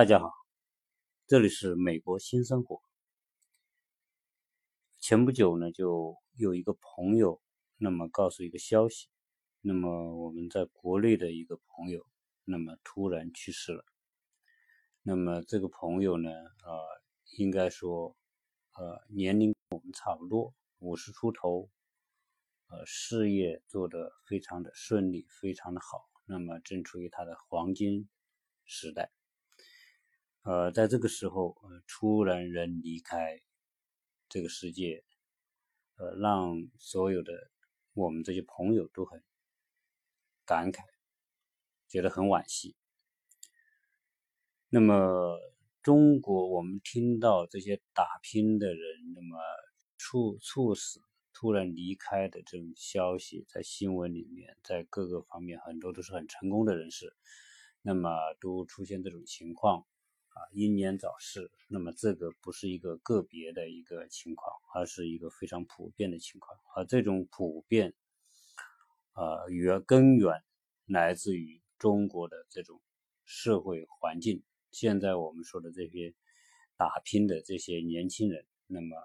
大家好，这里是美国新生活。前不久呢，就有一个朋友，那么告诉一个消息，那么我们在国内的一个朋友，那么突然去世了。那么这个朋友呢，呃，应该说，呃，年龄我们差不多，五十出头，呃，事业做得非常的顺利，非常的好，那么正处于他的黄金时代。呃，在这个时候，呃，突然人离开。这个世界，呃，让所有的我们这些朋友都很感慨，觉得很惋惜。那么，中国我们听到这些打拼的人，那么猝猝死、突然离开的这种消息，在新闻里面，在各个方面，很多都是很成功的人士，那么都出现这种情况。啊，英年早逝，那么这个不是一个个别的一个情况，而是一个非常普遍的情况。而这种普遍，啊，源根源来自于中国的这种社会环境。现在我们说的这些打拼的这些年轻人，那么，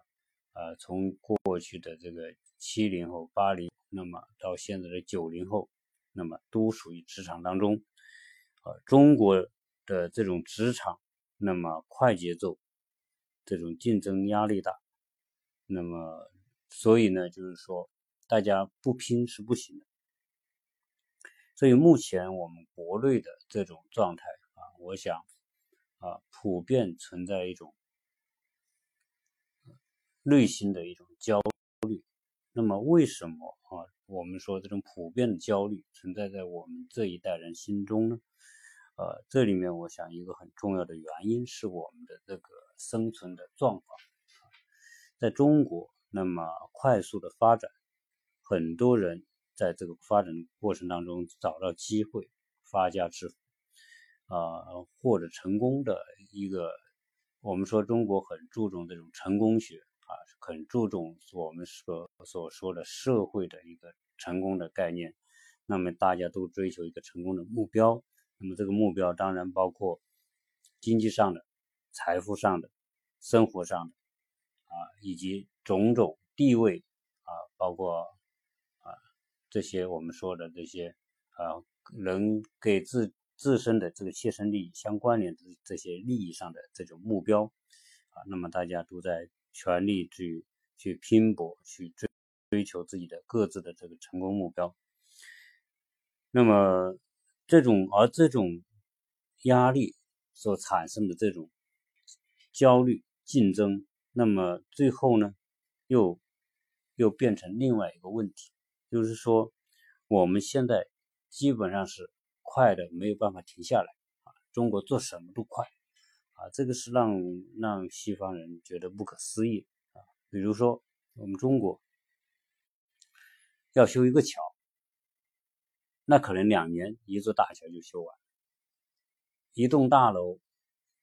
呃，从过去的这个七零后、八零，那么到现在的九零后，那么都属于职场当中，呃，中国的这种职场。那么快节奏，这种竞争压力大，那么所以呢，就是说大家不拼是不行的。所以目前我们国内的这种状态啊，我想啊，普遍存在一种内心的一种焦虑。那么为什么啊？我们说这种普遍的焦虑存在在我们这一代人心中呢？呃，这里面我想一个很重要的原因是我们的这个生存的状况，在中国那么快速的发展，很多人在这个发展过程当中找到机会发家致富，啊，或者成功的一个，我们说中国很注重这种成功学啊，很注重我们所所说的社会的一个成功的概念，那么大家都追求一个成功的目标。那么这个目标当然包括经济上的、财富上的、生活上的啊，以及种种地位啊，包括啊这些我们说的这些啊，能给自自身的这个切身利益相关联的这些利益上的这种目标啊，那么大家都在全力去去拼搏，去追追求自己的各自的这个成功目标，那么。这种而这种压力所产生的这种焦虑竞争，那么最后呢，又又变成另外一个问题，就是说我们现在基本上是快的没有办法停下来啊，中国做什么都快啊，这个是让让西方人觉得不可思议啊。比如说我们中国要修一个桥。那可能两年一座大桥就修完，一栋大楼，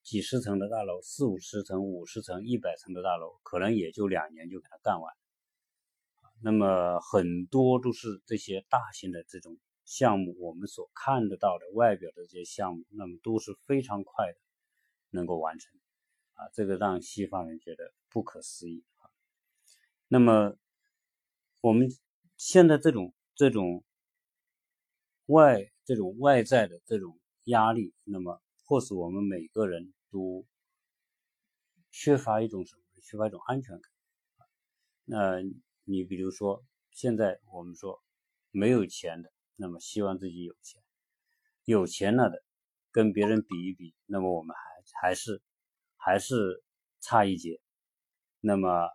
几十层的大楼，四五十层、五十层、一百层的大楼，可能也就两年就给它干完。那么很多都是这些大型的这种项目，我们所看得到的外表的这些项目，那么都是非常快的能够完成。啊，这个让西方人觉得不可思议啊。那么我们现在这种这种。外这种外在的这种压力，那么迫使我们每个人都缺乏一种什么？缺乏一种安全感。那你比如说，现在我们说没有钱的，那么希望自己有钱；有钱了的，跟别人比一比，那么我们还还是还是差一截。那么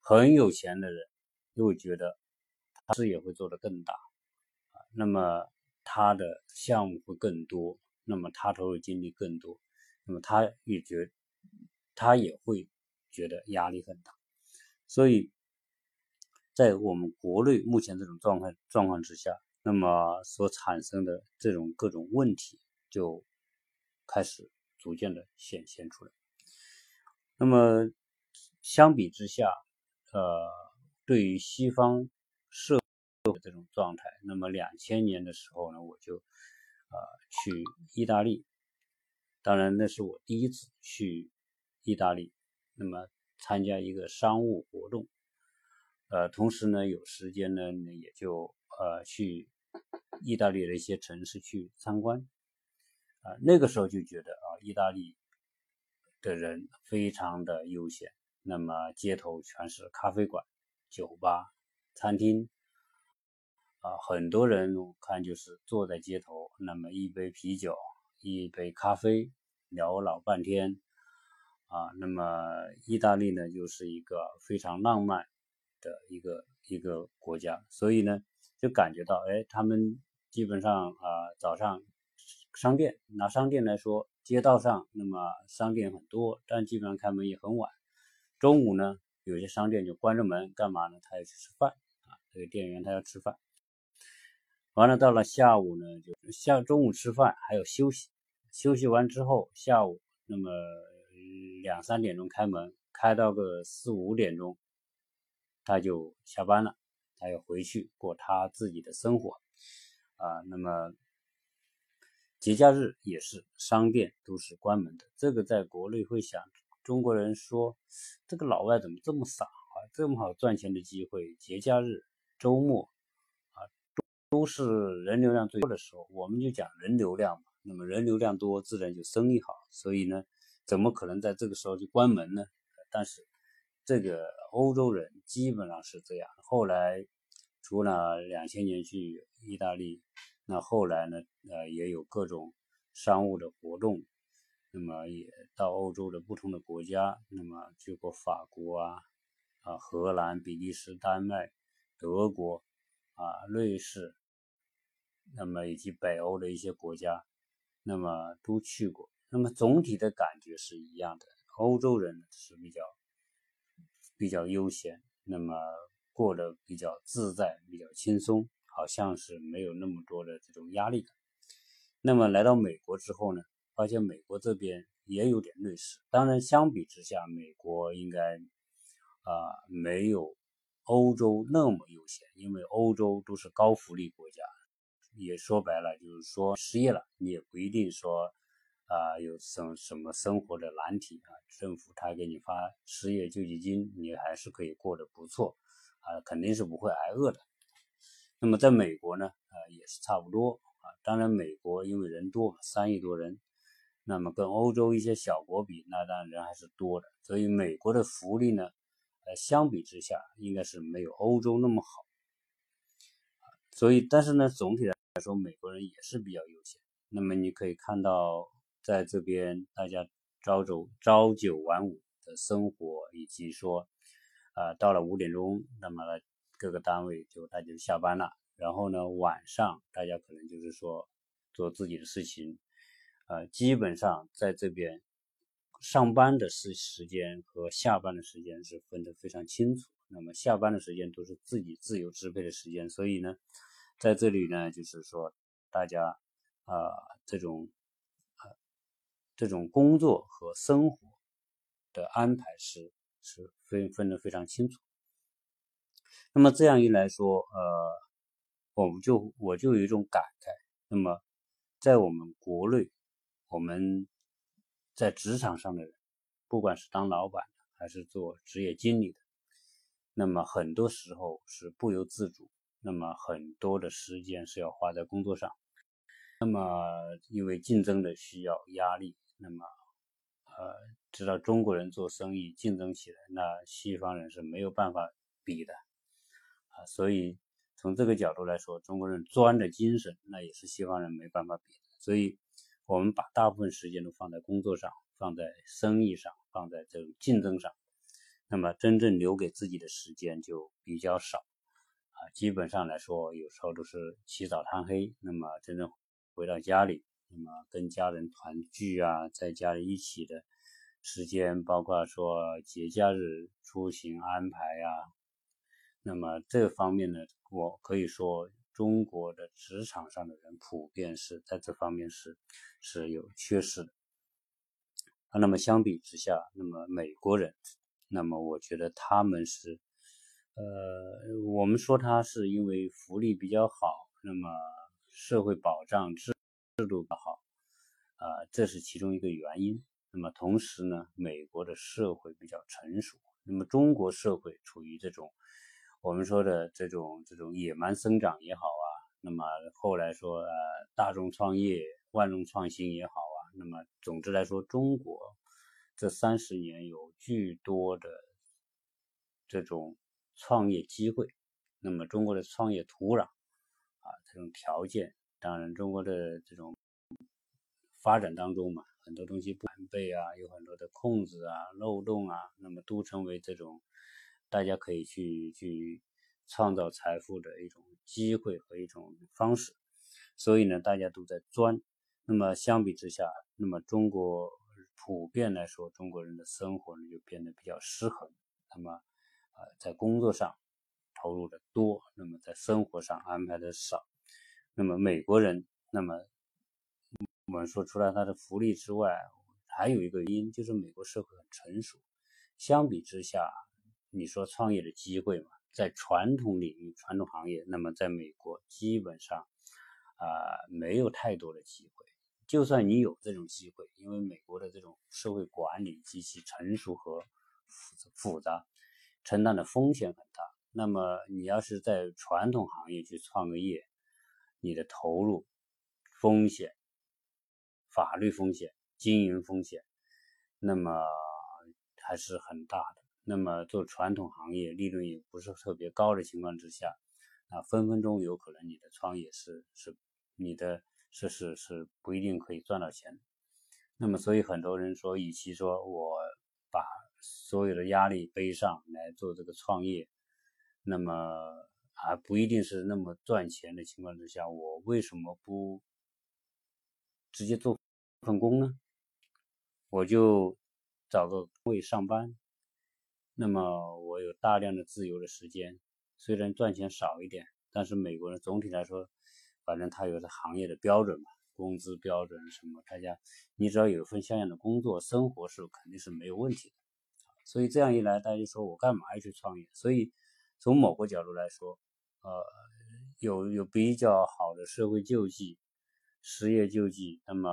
很有钱的人又觉得他事业会做得更大。那么他的项目会更多，那么他投入精力更多，那么他也觉，他也会觉得压力很大，所以在我们国内目前这种状况状况之下，那么所产生的这种各种问题就开始逐渐的显现出来。那么相比之下，呃，对于西方社这种状态，那么两千年的时候呢，我就呃去意大利当然那是我第一次去意大利，那么参加一个商务活动，呃，同时呢有时间呢也就呃去意大利的一些城市去参观，啊，那个时候就觉得啊，意大利的人非常的悠闲，那么街头全是咖啡馆、酒吧、餐厅。啊，很多人我看就是坐在街头，那么一杯啤酒，一杯咖啡，聊老半天。啊，那么意大利呢，就是一个非常浪漫的一个一个国家，所以呢，就感觉到，哎，他们基本上啊，早上商店拿商店来说，街道上那么商店很多，但基本上开门也很晚。中午呢，有些商店就关着门，干嘛呢？他要去吃饭啊，这个店员他要吃饭。完了，到了下午呢，就下中午吃饭，还有休息。休息完之后，下午那么两三点钟开门，开到个四五点钟，他就下班了，他要回去过他自己的生活啊。那么节假日也是，商店都是关门的。这个在国内会想，中国人说这个老外怎么这么傻啊？这么好赚钱的机会，节假日、周末。都是人流量最多的时候，我们就讲人流量嘛。那么人流量多，自然就生意好。所以呢，怎么可能在这个时候就关门呢？但是这个欧洲人基本上是这样。后来除了两千年去意大利，那后来呢，呃，也有各种商务的活动，那么也到欧洲的不同的国家，那么去过法国啊、啊荷兰、比利时、丹麦、德国啊、瑞士。那么以及北欧的一些国家，那么都去过。那么总体的感觉是一样的，欧洲人是比较比较悠闲，那么过得比较自在、比较轻松，好像是没有那么多的这种压力感。那么来到美国之后呢，发现美国这边也有点类似。当然，相比之下，美国应该啊没有欧洲那么悠闲，因为欧洲都是高福利国家。也说白了，就是说失业了，你也不一定说啊有什什么生活的难题啊，政府他给你发失业救济金，你还是可以过得不错啊，肯定是不会挨饿的。那么在美国呢，啊也是差不多啊，当然美国因为人多，三亿多人，那么跟欧洲一些小国比，那当然人还是多的，所以美国的福利呢，呃相比之下应该是没有欧洲那么好。所以，但是呢，总体来。来说，美国人也是比较悠闲。那么你可以看到，在这边大家朝九朝九晚五的生活，以及说，啊，到了五点钟，那么各个单位就大家下班了。然后呢，晚上大家可能就是说做自己的事情，呃，基本上在这边上班的时时间和下班的时间是分得非常清楚。那么下班的时间都是自己自由支配的时间，所以呢。在这里呢，就是说，大家啊，这种啊，这种工作和生活的安排是是分分得非常清楚。那么这样一来说，呃，我们就我就有一种感慨。那么，在我们国内，我们在职场上的人，不管是当老板的还是做职业经理的，那么很多时候是不由自主。那么很多的时间是要花在工作上，那么因为竞争的需要压力，那么呃，知道中国人做生意竞争起来，那西方人是没有办法比的啊，所以从这个角度来说，中国人钻的精神，那也是西方人没办法比的。所以，我们把大部分时间都放在工作上，放在生意上，放在这种竞争上，那么真正留给自己的时间就比较少。啊基本上来说，有时候都是起早贪黑。那么真正回到家里，那么跟家人团聚啊，在家里一起的时间，包括说节假日出行安排啊，那么这方面呢，我可以说中国的职场上的人普遍是在这方面是是有缺失的。那么相比之下，那么美国人，那么我觉得他们是。呃，我们说它是因为福利比较好，那么社会保障制制度不好，啊，这是其中一个原因。那么同时呢，美国的社会比较成熟，那么中国社会处于这种我们说的这种这种野蛮生长也好啊，那么后来说呃大众创业、万众创新也好啊，那么总之来说，中国这三十年有巨多的这种创业机会，那么中国的创业土壤啊这种条件，当然中国的这种发展当中嘛。很多东西不完备啊，有很多的空子啊、漏洞啊，那么都成为这种大家可以去去创造财富的一种机会和一种方式。所以呢，大家都在钻。那么相比之下，那么中国普遍来说，中国人的生活呢就变得比较失衡。那么，呃，在工作上投入的多，那么在生活上安排的少。那么美国人，那么。我们说，除了他的福利之外，还有一个因，就是美国社会很成熟。相比之下，你说创业的机会嘛，在传统领域、传统行业，那么在美国基本上啊没有太多的机会。就算你有这种机会，因为美国的这种社会管理极其成熟和复复杂，承担的风险很大。那么你要是在传统行业去创个业，你的投入风险。法律风险、经营风险，那么还是很大的。那么做传统行业，利润也不是特别高的情况之下，那，分分钟有可能你的创业是是你的是是是不一定可以赚到钱。那么，所以很多人说，与其说我所有的压力背上来做这个创业，那么还不一定是那么赚钱的情况之下，我为什么不直接做？份工呢，我就找个位上班，那么我有大量的自由的时间，虽然赚钱少一点，但是美国人总体来说，反正他有的行业的标准嘛，工资标准什么，大家你只要有一份像样的工作，生活是肯定是没有问题的。所以这样一来，大家就说我干嘛要去创业？所以从某个角度来说，呃，有有比较好的社会救济、失业救济，那么。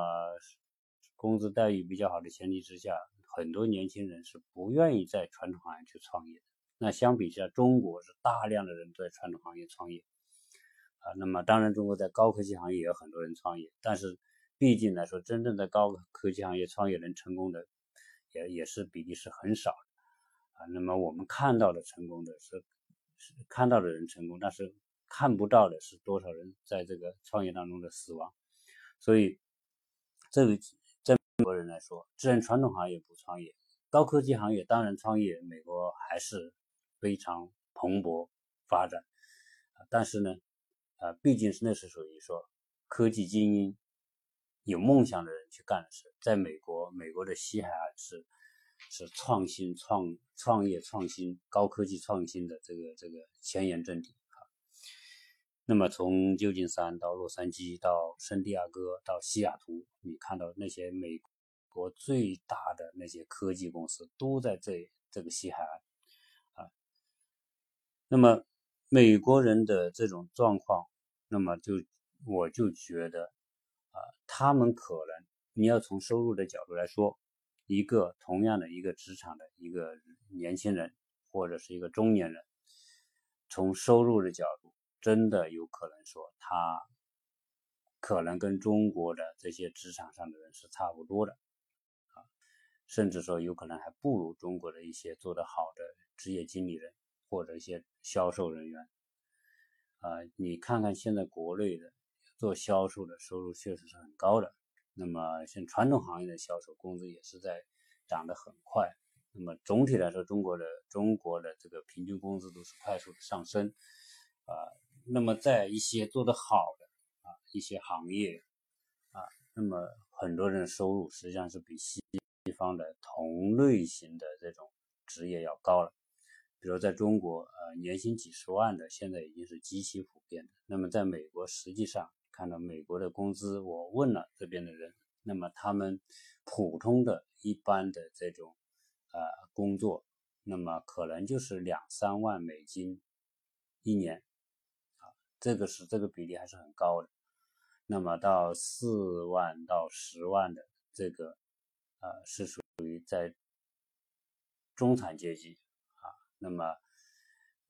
工资待遇比较好的前提之下，很多年轻人是不愿意在传统行业去创业的。那相比之下，中国是大量的人在传统行业创业啊。那么当然，中国在高科技行业也有很多人创业，但是毕竟来说，真正在高科技行业创业能成功的，也也是比例是很少的啊。那么我们看到的成功的是是看到的人成功，但是看不到的是多少人在这个创业当中的死亡。所以这个。在美国人来说，既然传统行业不创业，高科技行业当然创业，美国还是非常蓬勃发展。但是呢，啊，毕竟是那是属于说科技精英、有梦想的人去干的事。在美国，美国的西海岸是是创新、创创业、创新、高科技创新的这个这个前沿阵地啊。那么从旧金山到洛杉矶，到圣地亚哥，到西雅图，你看到那些美。国最大的那些科技公司都在这这个西海岸啊。那么美国人的这种状况，那么就我就觉得啊，他们可能你要从收入的角度来说，一个同样的一个职场的一个年轻人或者是一个中年人，从收入的角度，真的有可能说他可能跟中国的这些职场上的人是差不多的啊。甚至说有可能还不如中国的一些做得好的职业经理人或者一些销售人员，啊，你看看现在国内的做销售的收入确实是很高的。那么像传统行业的销售工资也是在涨得很快。那么总体来说，中国的中国的这个平均工资都是快速的上升，啊，那么在一些做得好的啊一些行业啊，那么很多人的收入实际上是比西。地方的同类型的这种职业要高了，比如在中国，呃，年薪几十万的现在已经是极其普遍的。那么在美国，实际上看到美国的工资，我问了这边的人，那么他们普通的一般的这种呃工作，那么可能就是两三万美金一年，啊，这个是这个比例还是很高的。那么到四万到十万的这个，呃，是属于在中产阶级啊。那么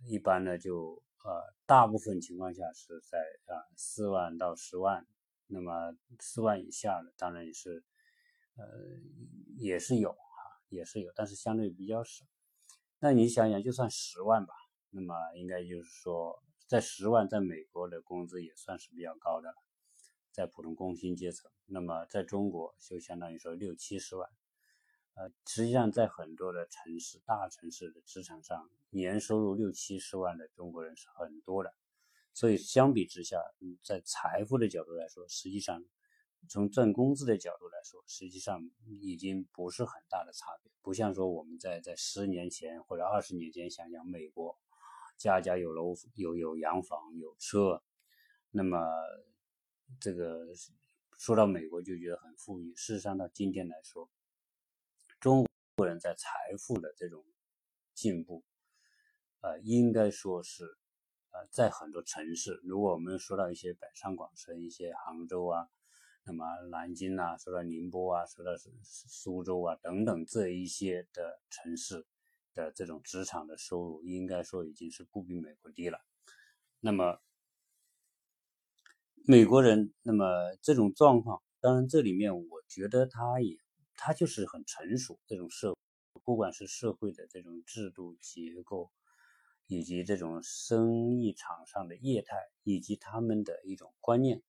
一般呢，就呃，大部分情况下是在啊四万到十万。那么四万以下的，当然也是，呃，也是有啊，也是有，但是相对比较少。那你想想，就算十万吧，那么应该就是说，在十万，在美国的工资也算是比较高的了。在普通工薪阶层，那么在中国就相当于说六七十万，呃，实际上在很多的城市、大城市的职场上，年收入六七十万的中国人是很多的，所以相比之下，在财富的角度来说，实际上从挣工资的角度来说，实际上已经不是很大的差别，不像说我们在在十年前或者二十年前想想美国，家家有楼有有洋房有车，那么。这个说到美国就觉得很富裕，事实上到今天来说，中国人在财富的这种进步，呃，应该说是，呃，在很多城市，如果我们说到一些北上广深，一些杭州啊，那么南京啊，说到宁波啊，说到苏苏州啊等等这一些的城市的这种职场的收入，应该说已经是不比美国低了，那么。美国人，那么这种状况，当然这里面我觉得他也，他就是很成熟这种社，不管是社会的这种制度结构，以及这种生意场上的业态，以及他们的一种观念、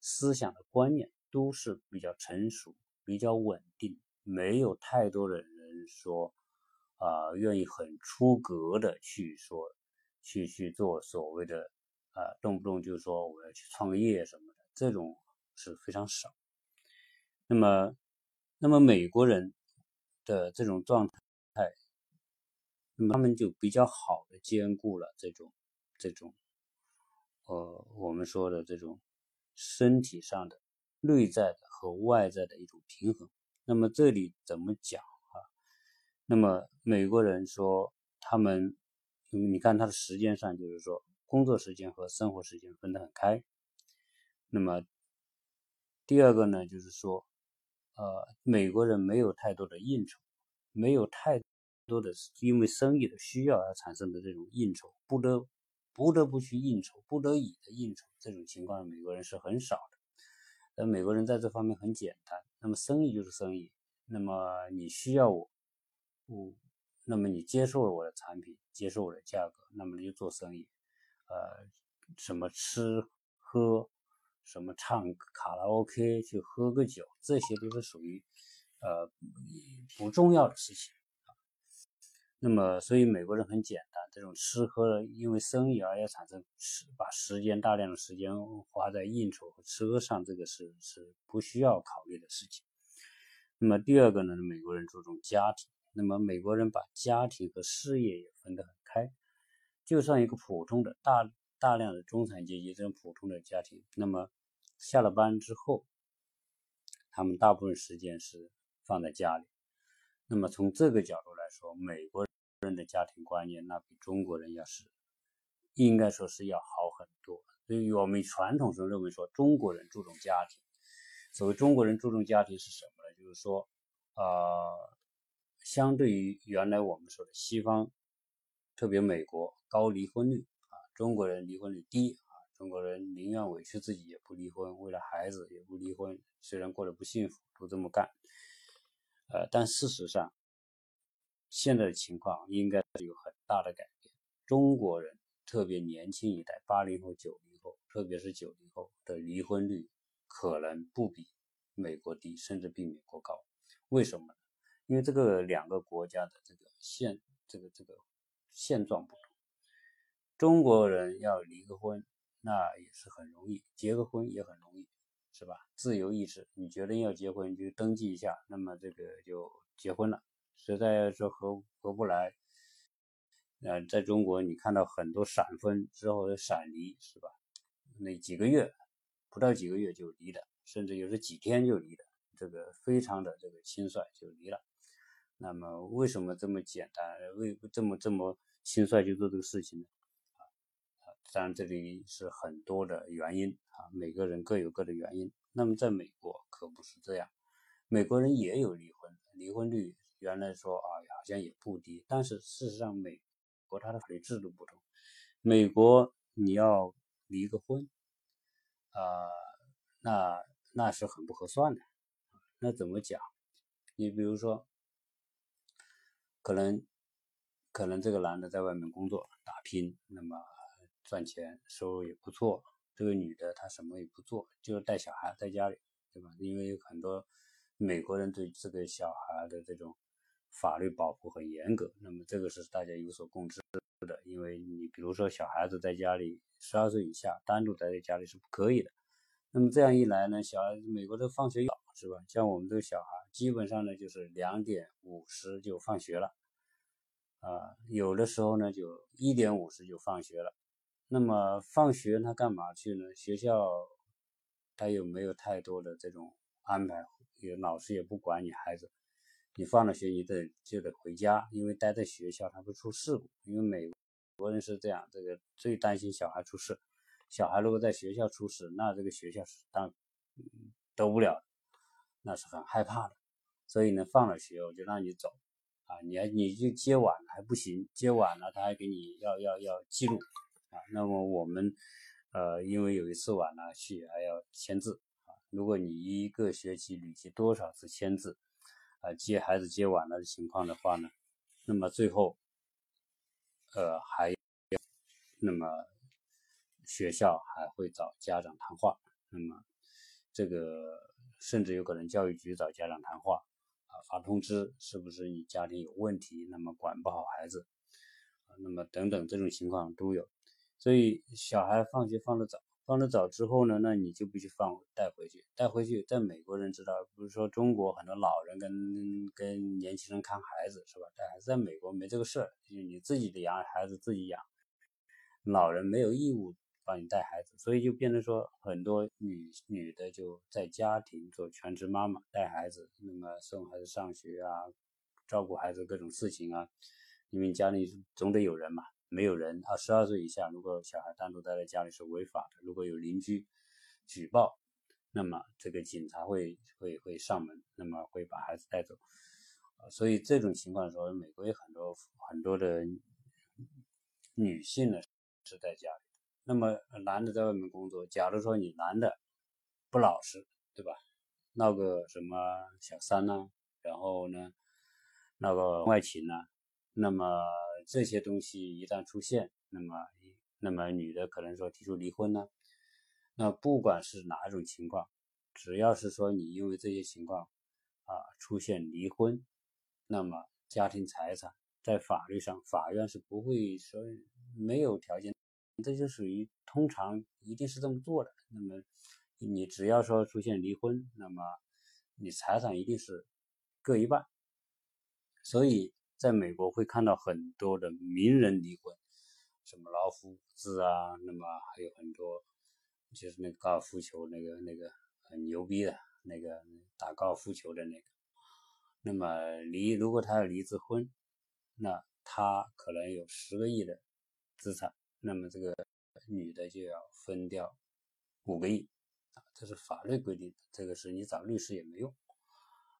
思想的观念，都是比较成熟、比较稳定，没有太多的人说，啊，愿意很出格的去说，去去做所谓的。啊，动不动就说我要去创业什么的，这种是非常少。那么，那么美国人的这种状态，那么他们就比较好的兼顾了这种这种，呃，我们说的这种身体上的内在的和外在的一种平衡。那么这里怎么讲啊？那么美国人说他们，你看他的时间上就是说。工作时间和生活时间分得很开。那么第二个呢，就是说，呃，美国人没有太多的应酬，没有太多的因为生意的需要而产生的这种应酬，不得不得不去应酬，不得已的应酬，这种情况美国人是很少的。那美国人在这方面很简单，那么生意就是生意，那么你需要我，我，那么你接受了我的产品，接受我的价格，那么你就做生意。呃，什么吃喝，什么唱卡拉 OK 去喝个酒，这些都是属于呃不重要的事情那么，所以美国人很简单，这种吃喝因为生意而要产生时把时间大量的时间花在应酬和吃喝上，这个是是不需要考虑的事情。那么第二个呢，美国人注重家庭，那么美国人把家庭和事业也分得很开。就算一个普通的大大量的中产阶级这种普通的家庭，那么下了班之后，他们大部分时间是放在家里。那么从这个角度来说，美国人的家庭观念那比中国人要是应该说是要好很多。所以我们传统上认为说中国人注重家庭。所谓中国人注重家庭是什么呢？就是说，呃，相对于原来我们说的西方，特别美国。高离婚率，中国人离婚率低啊，中国人宁愿委屈自己也不离婚，为了孩子也不离婚，虽然过得不幸福，都这么干。呃，但事实上，现在的情况应该是有很大的改变。中国人特别年轻一代，八零后、九零后，特别是九零后的离婚率可能不比美国低，甚至比美国高。为什么呢？因为这个两个国家的这个现这个这个现状不。中国人要离个婚，那也是很容易；结个婚也很容易，是吧？自由意志，你决定要结婚就登记一下，那么这个就结婚了。实在说合合不来，呃，在中国你看到很多闪婚之后的闪离，是吧？那几个月，不到几个月就离的，甚至有时几天就离的，这个非常的这个轻率就离了。那么为什么这么简单？为这么这么轻率就做这个事情呢？当然这里是很多的原因啊，每个人各有各的原因。那么在美国可不是这样，美国人也有离婚，离婚率原来说啊好像也不低，但是事实上美国它的法律制度不同，美国你要离个婚，啊，那那是很不合算的。那怎么讲？你比如说，可能可能这个男的在外面工作打拼，那么赚钱收入也不错。这个女的她什么也不做，就是带小孩在家里，对吧？因为很多美国人对这个小孩的这种法律保护很严格，那么这个是大家有所共知的。因为你比如说小孩子在家里十二岁以下单独待在家里是不可以的。那么这样一来呢，小孩子美国的放学早是吧？像我们这个小孩基本上呢就是两点五十就放学了，啊，有的时候呢就一点五十就放学了。那么放学他干嘛去呢？学校他有没有太多的这种安排？有老师也不管你孩子，你放了学你得就得回家，因为待在学校他会出事故。因为美国人是这样，这个最担心小孩出事。小孩如果在学校出事，那这个学校是当得不了，那是很害怕的。所以呢，放了学我就让你走啊，你还你就接晚了还不行，接晚了他还给你要要要记录。啊，那么我们，呃，因为有一次晚了去还要签字啊。如果你一个学期累计多少次签字，啊，接孩子接晚了的情况的话呢，那么最后，呃，还，那么学校还会找家长谈话，那么这个甚至有可能教育局找家长谈话，啊，发通知是不是你家庭有问题，那么管不好孩子，那么等等这种情况都有。所以小孩放学放的早，放的早之后呢，那你就必须放带回去，带回去。在美国人知道，不是说中国很多老人跟跟年轻人看孩子是吧？带孩子在美国没这个事儿，就你自己的养孩子自己养，老人没有义务帮你带孩子，所以就变成说很多女女的就在家庭做全职妈妈带孩子，那么送孩子上学啊，照顾孩子各种事情啊，因为家里总得有人嘛。没有人二，十二岁以下，如果小孩单独待在家里是违法的。如果有邻居举报，那么这个警察会会会上门，那么会把孩子带走。所以这种情况的时候，美国有很多很多的女性呢是在家里，那么男的在外面工作。假如说你男的不老实，对吧？闹个什么小三呢？然后呢，闹个外情呢？那么。这些东西一旦出现，那么那么女的可能说提出离婚呢？那不管是哪一种情况，只要是说你因为这些情况啊出现离婚，那么家庭财产在法律上法院是不会说没有条件，这就属于通常一定是这么做的。那么你只要说出现离婚，那么你财产一定是各一半，所以。在美国会看到很多的名人离婚，什么老虎子啊，那么还有很多，就是那个高尔夫球那个那个很牛逼的那个打高尔夫球的那个，那么离如果他要离次婚，那他可能有十个亿的资产，那么这个女的就要分掉五个亿，啊，这是法律规定，这个是你找律师也没用。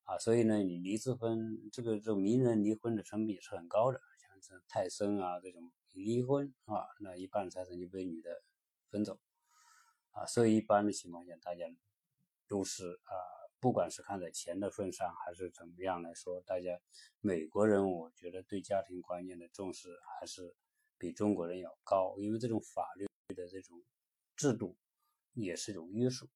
啊，所以呢，你离次婚，这个这种名人离婚的成本也是很高的，像这泰森啊这种离婚啊，那一半财产就被女的分走，啊，所以一般的情况下，大家都是啊，不管是看在钱的份上，还是怎么样来说，大家美国人我觉得对家庭观念的重视还是比中国人要高，因为这种法律的这种制度也是一种约束。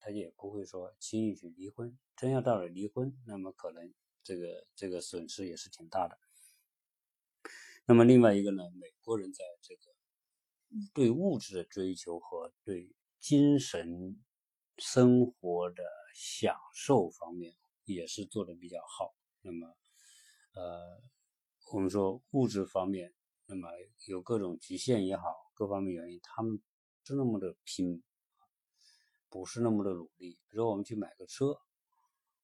他也不会说轻易去离婚，真要到了离婚，那么可能这个这个损失也是挺大的。那么另外一个呢，美国人在这个对物质的追求和对精神生活的享受方面也是做的比较好。那么，呃，我们说物质方面，那么有各种局限也好，各方面原因，他们是那么的拼。不是那么的努力。比如我们去买个车，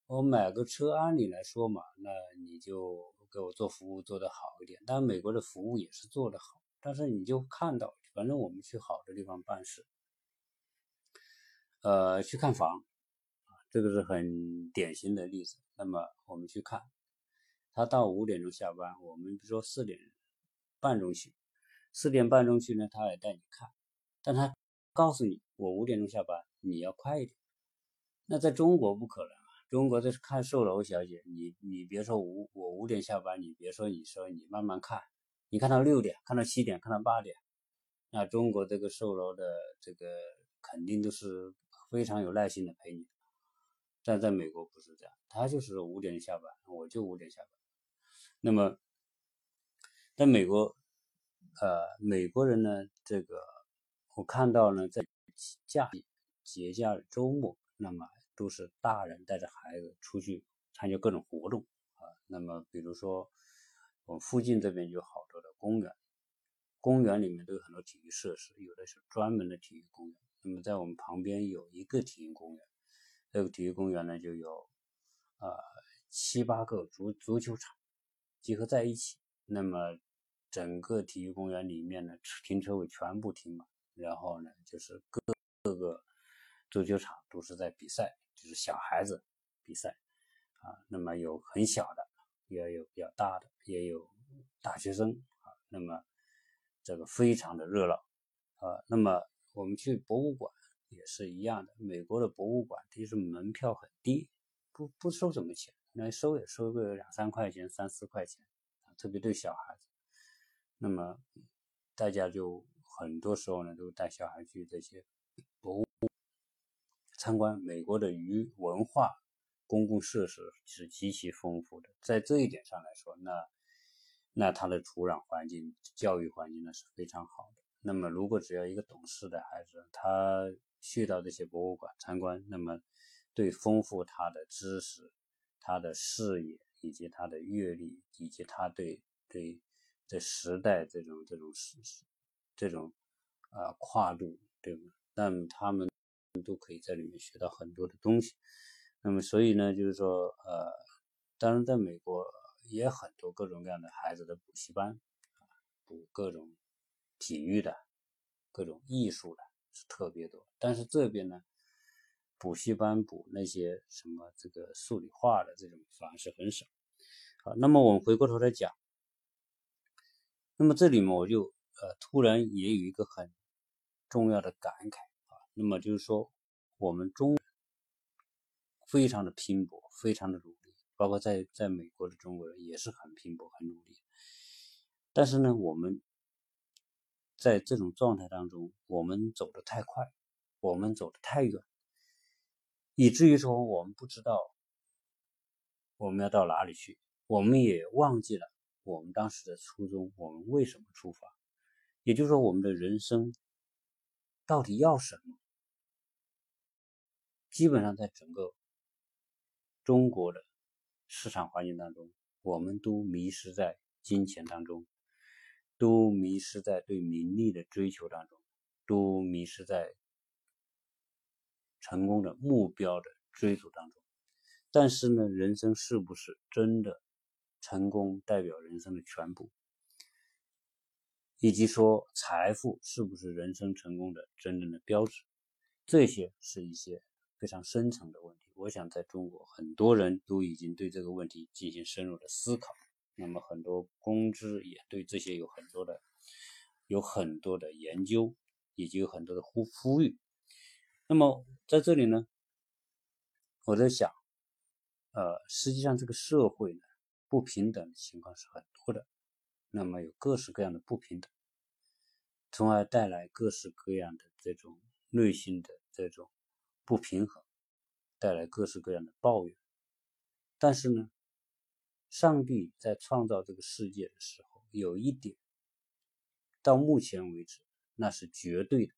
我买个车，按理来说嘛，那你就给我做服务做得好一点。但美国的服务也是做得好，但是你就看到，反正我们去好的地方办事，呃，去看房，这个是很典型的例子。那么我们去看，他到五点钟下班，我们比如说四点半钟去，四点半钟去呢，他也带你看，但他告诉你，我五点钟下班，你要快一点。那在中国不可能啊！中国这是看售楼小姐，你你别说五我五点下班，你别说你说你慢慢看，你看到六点，看到七点，看到八点，那中国这个售楼的这个肯定都是非常有耐心的陪你。但在美国不是这样，他就是五点下班，我就五点下班。那么在美国，呃，美国人呢，这个我看到呢，在假节假日周末，那么。都是大人带着孩子出去参加各种活动啊。那么，比如说我们附近这边有好多的公园，公园里面都有很多体育设施，有的是专门的体育公园。那么，在我们旁边有一个体育公园，这个体育公园呢就有呃七八个足足球场集合在一起。那么，整个体育公园里面呢，停车位全部停满，然后呢，就是各各个足球场都是在比赛。就是小孩子比赛啊，那么有很小的，也有比较大的，也有大学生啊，那么这个非常的热闹啊。那么我们去博物馆也是一样的，美国的博物馆其实门票很低，不不收什么钱，那收也收个两三块钱、三四块钱啊，特别对小孩子。那么大家就很多时候呢，都带小孩去这些博物。参观美国的鱼文化公共设施是极其丰富的，在这一点上来说，那那它的土壤环境、教育环境呢是非常好的。那么，如果只要一个懂事的孩子，他去到这些博物馆参观，那么对丰富他的知识、他的视野以及他的阅历，以及他对对这时代这种这种史这种啊跨度，对吗？那么他们。都可以在里面学到很多的东西，那么所以呢，就是说，呃，当然在美国也很多各种各样的孩子的补习班，补各种体育的、各种艺术的是特别多。但是这边呢，补习班补那些什么这个数理化的这种反而是很少。好，那么我们回过头来讲，那么这里面我就呃突然也有一个很重要的感慨。那么就是说，我们中非常的拼搏，非常的努力，包括在在美国的中国人也是很拼搏、很努力。但是呢，我们在这种状态当中，我们走得太快，我们走得太远，以至于说我们不知道我们要到哪里去，我们也忘记了我们当时的初衷，我们为什么出发？也就是说，我们的人生到底要什么？基本上在整个中国的市场环境当中，我们都迷失在金钱当中，都迷失在对名利的追求当中，都迷失在成功的目标的追逐当中。但是呢，人生是不是真的成功代表人生的全部？以及说财富是不是人生成功的真正的标志？这些是一些。非常深层的问题，我想在中国很多人都已经对这个问题进行深入的思考。那么很多公知也对这些有很多的、有很多的研究，以及有很多的呼呼吁。那么在这里呢，我在想，呃，实际上这个社会呢，不平等的情况是很多的。那么有各式各样的不平等，从而带来各式各样的这种内心的这种。不平衡带来各式各样的抱怨，但是呢，上帝在创造这个世界的时候，有一点，到目前为止那是绝对的，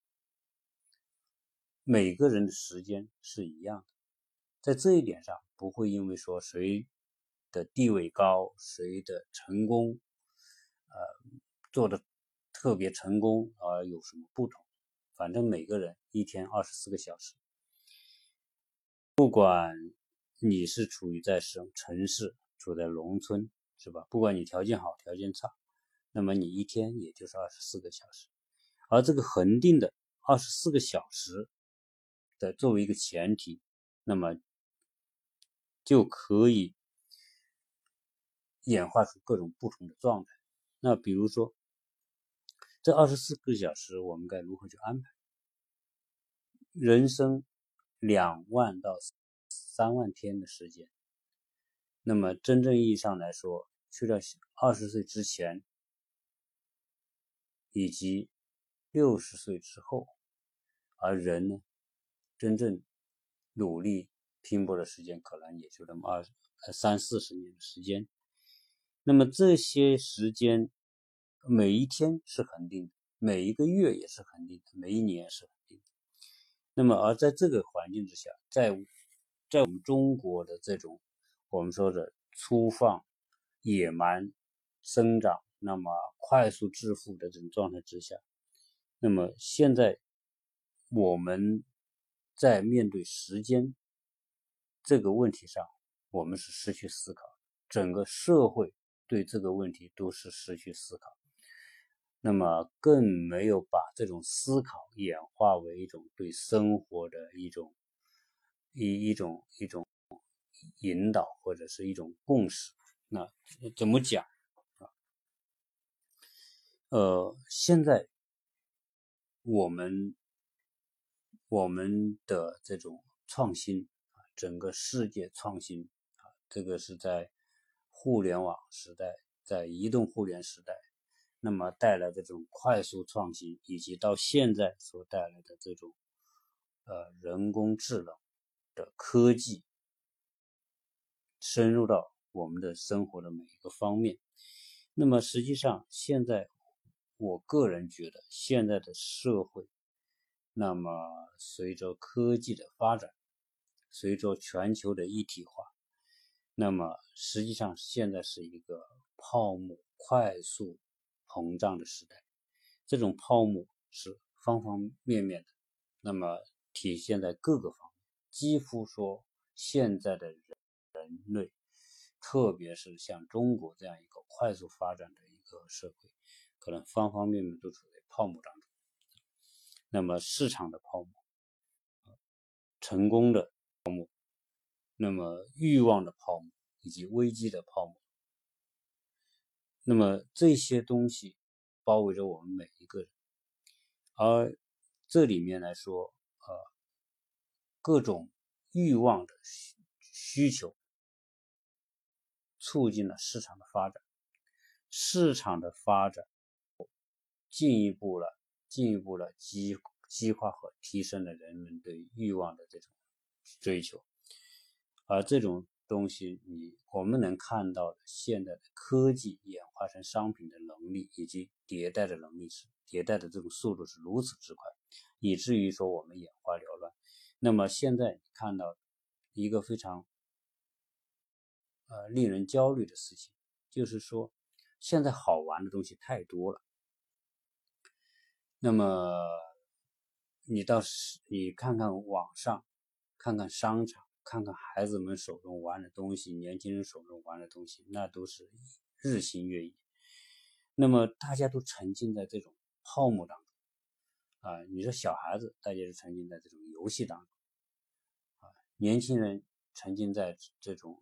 每个人的时间是一样的，在这一点上不会因为说谁的地位高，谁的成功，呃，做的特别成功而有什么不同，反正每个人一天二十四个小时。不管你是处于在省城市，处在农村，是吧？不管你条件好条件差，那么你一天也就是二十四个小时，而这个恒定的二十四个小时的作为一个前提，那么就可以演化出各种不同的状态。那比如说，这二十四个小时我们该如何去安排？人生两万到三万天的时间，那么真正意义上来说，去到二十岁之前，以及六十岁之后，而人呢，真正努力拼搏的时间可能也就那么二三四十年的时间。那么这些时间，每一天是恒定的，每一个月也是恒定的，每一年是。那么而在这个环境之下，在在我们中国的这种我们说的粗放、野蛮生长。那么快速致富的这种状态之下，那么现在我们在面对时间这个问题上，我们是失去思考，整个社会对这个问题都是失去思考，那么更没有把这种思考演化为一种对生活的一种一一种一种引导或者是一种共识。那怎么讲？呃，现在我们我们的这种创新，整个世界创新啊，这个是在互联网时代，在移动互联时代，那么带来的这种快速创新，以及到现在所带来的这种呃人工智能的科技，深入到我们的生活的每一个方面。那么实际上现在。我个人觉得，现在的社会，那么随着科技的发展，随着全球的一体化，那么实际上现在是一个泡沫快速膨胀的时代。这种泡沫是方方面面的，那么体现在各个方面，几乎说现在的人人类，特别是像中国这样一个快速发展的一个社会。可能方方面面都处在泡沫当中，那么市场的泡沫，成功的泡沫，那么欲望的泡沫以及危机的泡沫，那么这些东西包围着我们每一个人，而这里面来说，呃，各种欲望的需求促进了市场的发展，市场的发展。进一步了，进一步了激激化和提升了人们对欲望的这种追求，而这种东西，你我们能看到的现在的科技演化成商品的能力，以及迭代的能力是迭代的这种速度是如此之快，以至于说我们眼花缭乱。那么现在看到一个非常呃令人焦虑的事情，就是说现在好玩的东西太多了。那么，你到，你看看网上，看看商场，看看孩子们手中玩的东西，年轻人手中玩的东西，那都是日新月异。那么大家都沉浸在这种泡沫当中啊！你说小孩子，大家就沉浸在这种游戏当中啊；年轻人沉浸在这种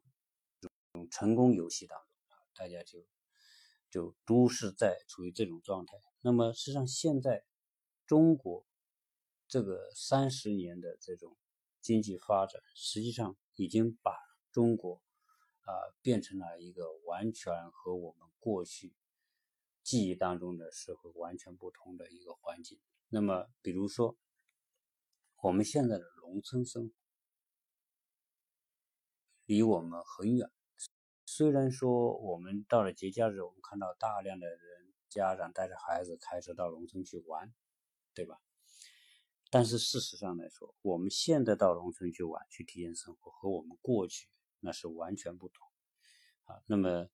这种成功游戏当中啊，大家就就都是在处于这种状态。那么实际上现在。中国这个三十年的这种经济发展，实际上已经把中国啊变成了一个完全和我们过去记忆当中的社会完全不同的一个环境。那么，比如说我们现在的农村生活离我们很远，虽然说我们到了节假日，我们看到大量的人家长带着孩子开车到农村去玩。对吧？但是事实上来说，我们现在到农村去玩、去体验生活，和我们过去那是完全不同啊。那么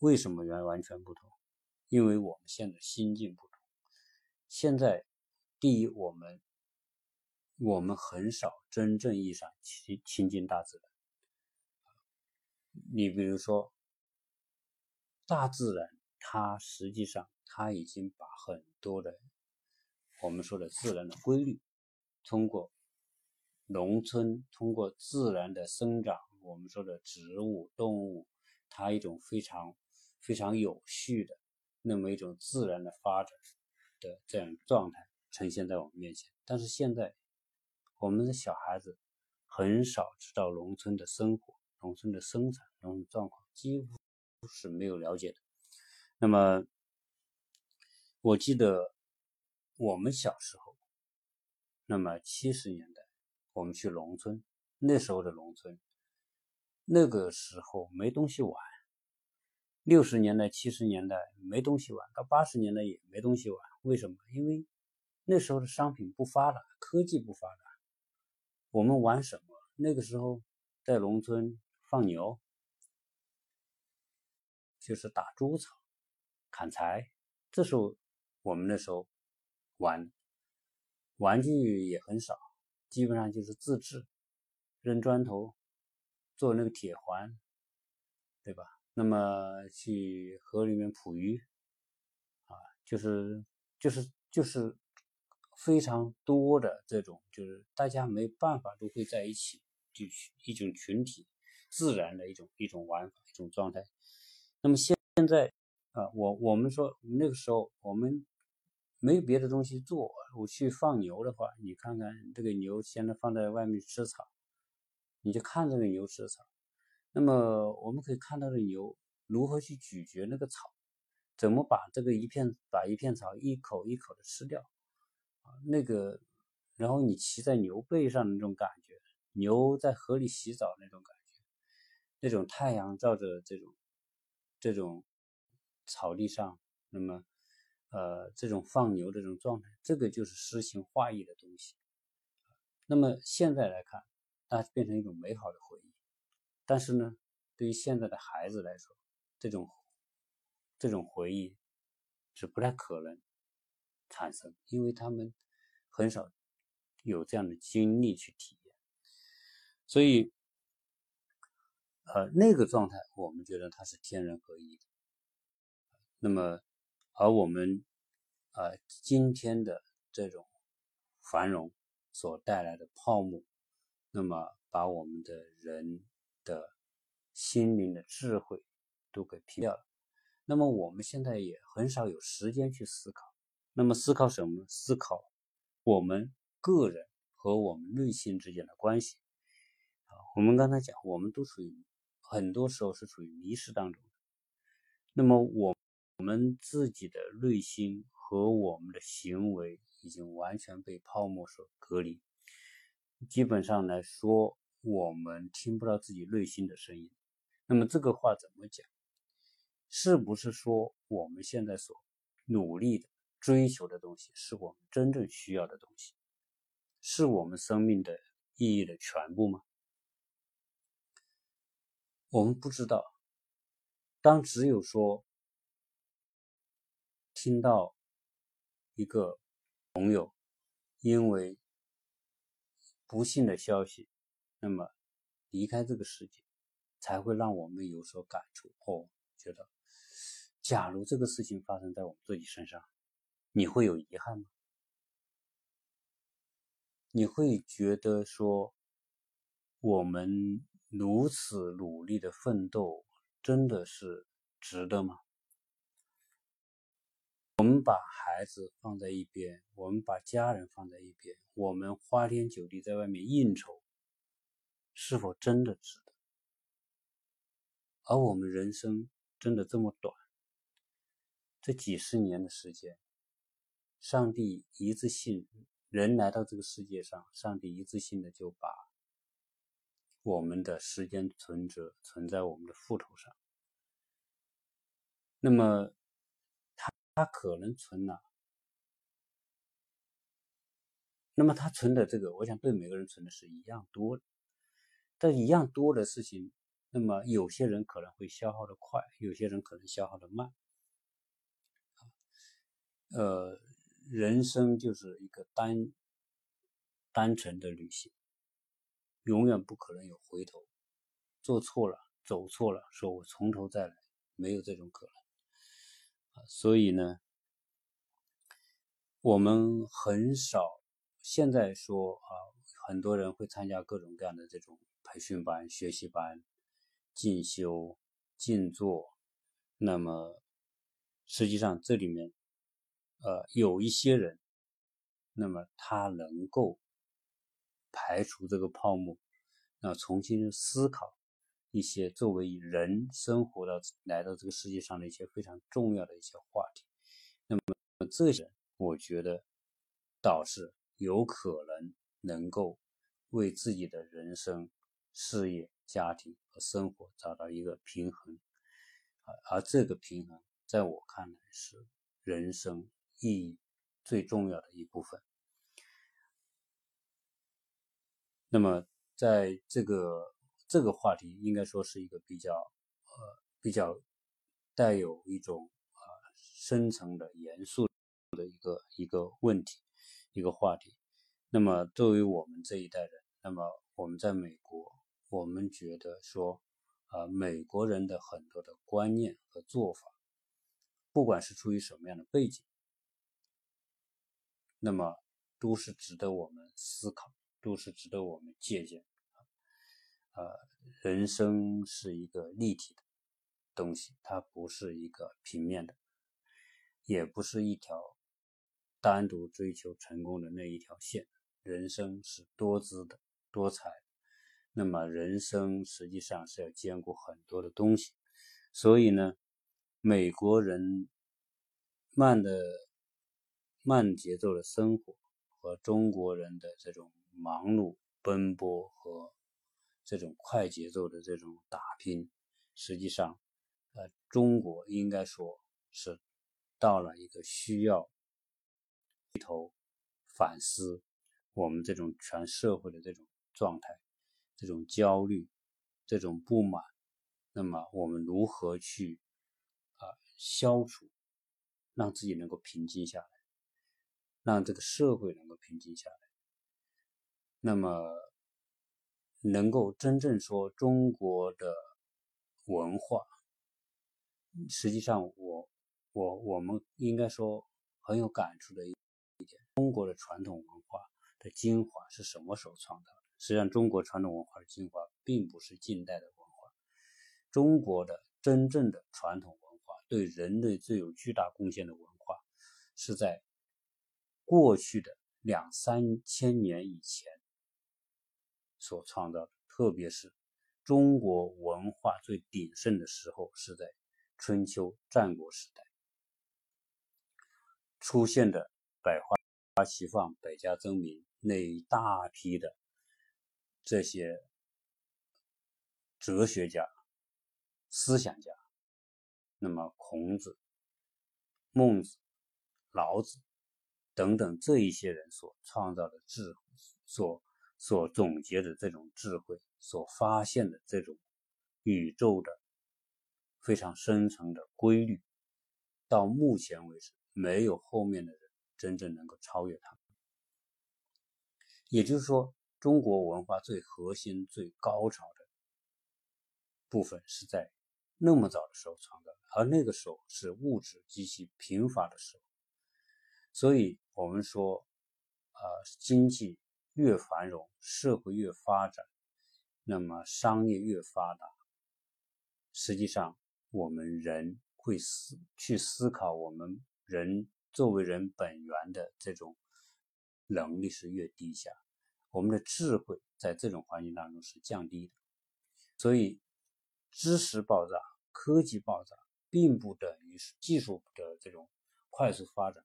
为什么完完全不同？因为我们现在心境不同。现在，第一，我们我们很少真正意义上亲亲近大自然。你比如说，大自然它实际上它已经把很多的。我们说的自然的规律，通过农村，通过自然的生长，我们说的植物、动物，它一种非常非常有序的那么一种自然的发展的这样状态呈现在我们面前。但是现在，我们的小孩子很少知道农村的生活、农村的生产、农村状况，几乎是没有了解的。那么，我记得我们小时候，那么七十年代我们去农村，那时候的农村，那个时候没东西玩。六十年代、七十年代没东西玩，到八十年代也没东西玩。为什么？因为那时候的商品不发达，科技不发达。我们玩什么？那个时候在农村放牛，就是打猪草。砍柴，这时候我们那时候玩玩具也很少，基本上就是自制，扔砖头，做那个铁环，对吧？那么去河里面捕鱼，啊，就是就是就是非常多的这种，就是大家没办法都会在一起，就一种群体自然的一种一种玩法一种状态。那么现现在。啊，我我们说那个时候我们没有别的东西做，我去放牛的话，你看看这个牛现在放在外面吃草，你就看这个牛吃草。那么我们可以看到的牛如何去咀嚼那个草，怎么把这个一片把一片草一口一口的吃掉啊？那个，然后你骑在牛背上的那种感觉，牛在河里洗澡那种感觉，那种太阳照着这种这种。草地上，那么，呃，这种放牛这种状态，这个就是诗情画意的东西。那么现在来看，那变成一种美好的回忆。但是呢，对于现在的孩子来说，这种这种回忆是不太可能产生，因为他们很少有这样的经历去体验。所以，呃，那个状态，我们觉得它是天人合一的。那么，而我们，呃，今天的这种繁荣所带来的泡沫，那么把我们的人的心灵的智慧都给劈掉了。那么我们现在也很少有时间去思考。那么思考什么？思考我们个人和我们内心之间的关系。啊，我们刚才讲，我们都属于很多时候是处于迷失当中的。那么我。我们自己的内心和我们的行为已经完全被泡沫所隔离，基本上来说，我们听不到自己内心的声音。那么这个话怎么讲？是不是说我们现在所努力的追求的东西，是我们真正需要的东西，是我们生命的意义的全部吗？我们不知道。当只有说。听到一个朋友因为不幸的消息，那么离开这个世界，才会让我们有所感触。哦，觉得假如这个事情发生在我们自己身上，你会有遗憾吗？你会觉得说，我们如此努力的奋斗，真的是值得吗？我们把孩子放在一边，我们把家人放在一边，我们花天酒地在外面应酬，是否真的值得？而我们人生真的这么短？这几十年的时间，上帝一次性人来到这个世界上，上帝一次性的就把我们的时间存折存在我们的户头上，那么。他可能存了，那么他存的这个，我想对每个人存的是一样多的，但一样多的事情，那么有些人可能会消耗的快，有些人可能消耗的慢。呃，人生就是一个单单纯的旅行，永远不可能有回头，做错了，走错了，说我从头再来，没有这种可能。所以呢，我们很少现在说啊，很多人会参加各种各样的这种培训班、学习班、进修、静坐。那么实际上这里面，呃，有一些人，那么他能够排除这个泡沫，那重新思考。一些作为人生活到来到这个世界上的一些非常重要的一些话题，那么这些我觉得倒是有可能能够为自己的人生、事业、家庭和生活找到一个平衡，啊，而这个平衡在我看来是人生意义最重要的一部分。那么在这个。这个话题应该说是一个比较呃比较带有一种啊深层的严肃的一个一个问题一个话题。那么作为我们这一代人，那么我们在美国，我们觉得说啊美国人的很多的观念和做法，不管是出于什么样的背景，那么都是值得我们思考，都是值得我们借鉴。呃，人生是一个立体的东西，它不是一个平面的，也不是一条单独追求成功的那一条线。人生是多姿的、多彩的，那么人生实际上是要兼顾很多的东西。所以呢，美国人慢的慢节奏的生活和中国人的这种忙碌奔波和。这种快节奏的这种打拼，实际上，呃，中国应该说是到了一个需要回头反思我们这种全社会的这种状态、这种焦虑、这种不满，那么我们如何去啊消除，让自己能够平静下来，让这个社会能够平静下来，那么。能够真正说中国的文化，实际上我我我们应该说很有感触的一一点，中国的传统文化的精华是什么时候创造的？实际上，中国传统文化的精华并不是近代的文化，中国的真正的传统文化对人类最有巨大贡献的文化，是在过去的两三千年以前。所创造的，特别是中国文化最鼎盛的时候，是在春秋战国时代出现的百花齐放、百家争鸣那一大批的这些哲学家、思想家。那么，孔子、孟子、老子等等这一些人所创造的智慧，所。所总结的这种智慧，所发现的这种宇宙的非常深层的规律，到目前为止，没有后面的人真正能够超越他们。也就是说，中国文化最核心、最高潮的部分是在那么早的时候创造的，而那个时候是物质极其贫乏的时候。所以，我们说，啊，经济。越繁荣，社会越发展，那么商业越发达。实际上，我们人会思去思考，我们人作为人本源的这种能力是越低下，我们的智慧在这种环境当中是降低的。所以，知识爆炸、科技爆炸，并不等于是技术的这种快速发展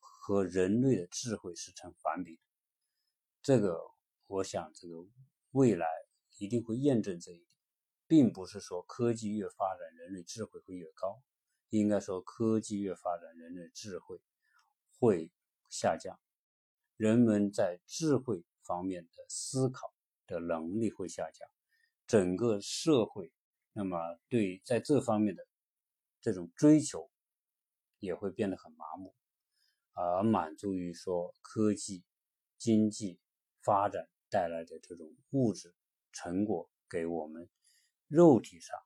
和人类的智慧是成反比的。这个，我想，这个未来一定会验证这一点，并不是说科技越发展，人类智慧会越高，应该说科技越发展，人类智慧会下降，人们在智慧方面的思考的能力会下降，整个社会，那么对在这方面的这种追求也会变得很麻木，而满足于说科技、经济。发展带来的这种物质成果，给我们肉体上、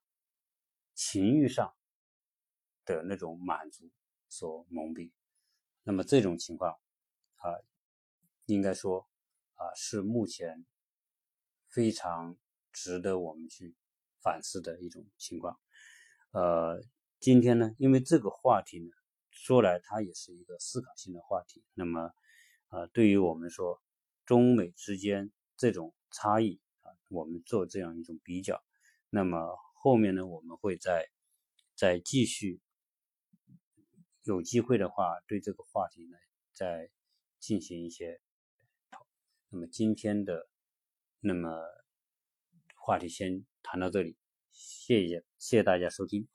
情欲上的那种满足所蒙蔽，那么这种情况啊，应该说啊是目前非常值得我们去反思的一种情况。呃，今天呢，因为这个话题呢，说来它也是一个思考性的话题。那么，呃，对于我们说中美之间这种差异啊，我们做这样一种比较。那么后面呢，我们会再再继续有机会的话，对这个话题呢再进行一些。那么今天的那么话题先谈到这里。谢谢，谢谢大家收听。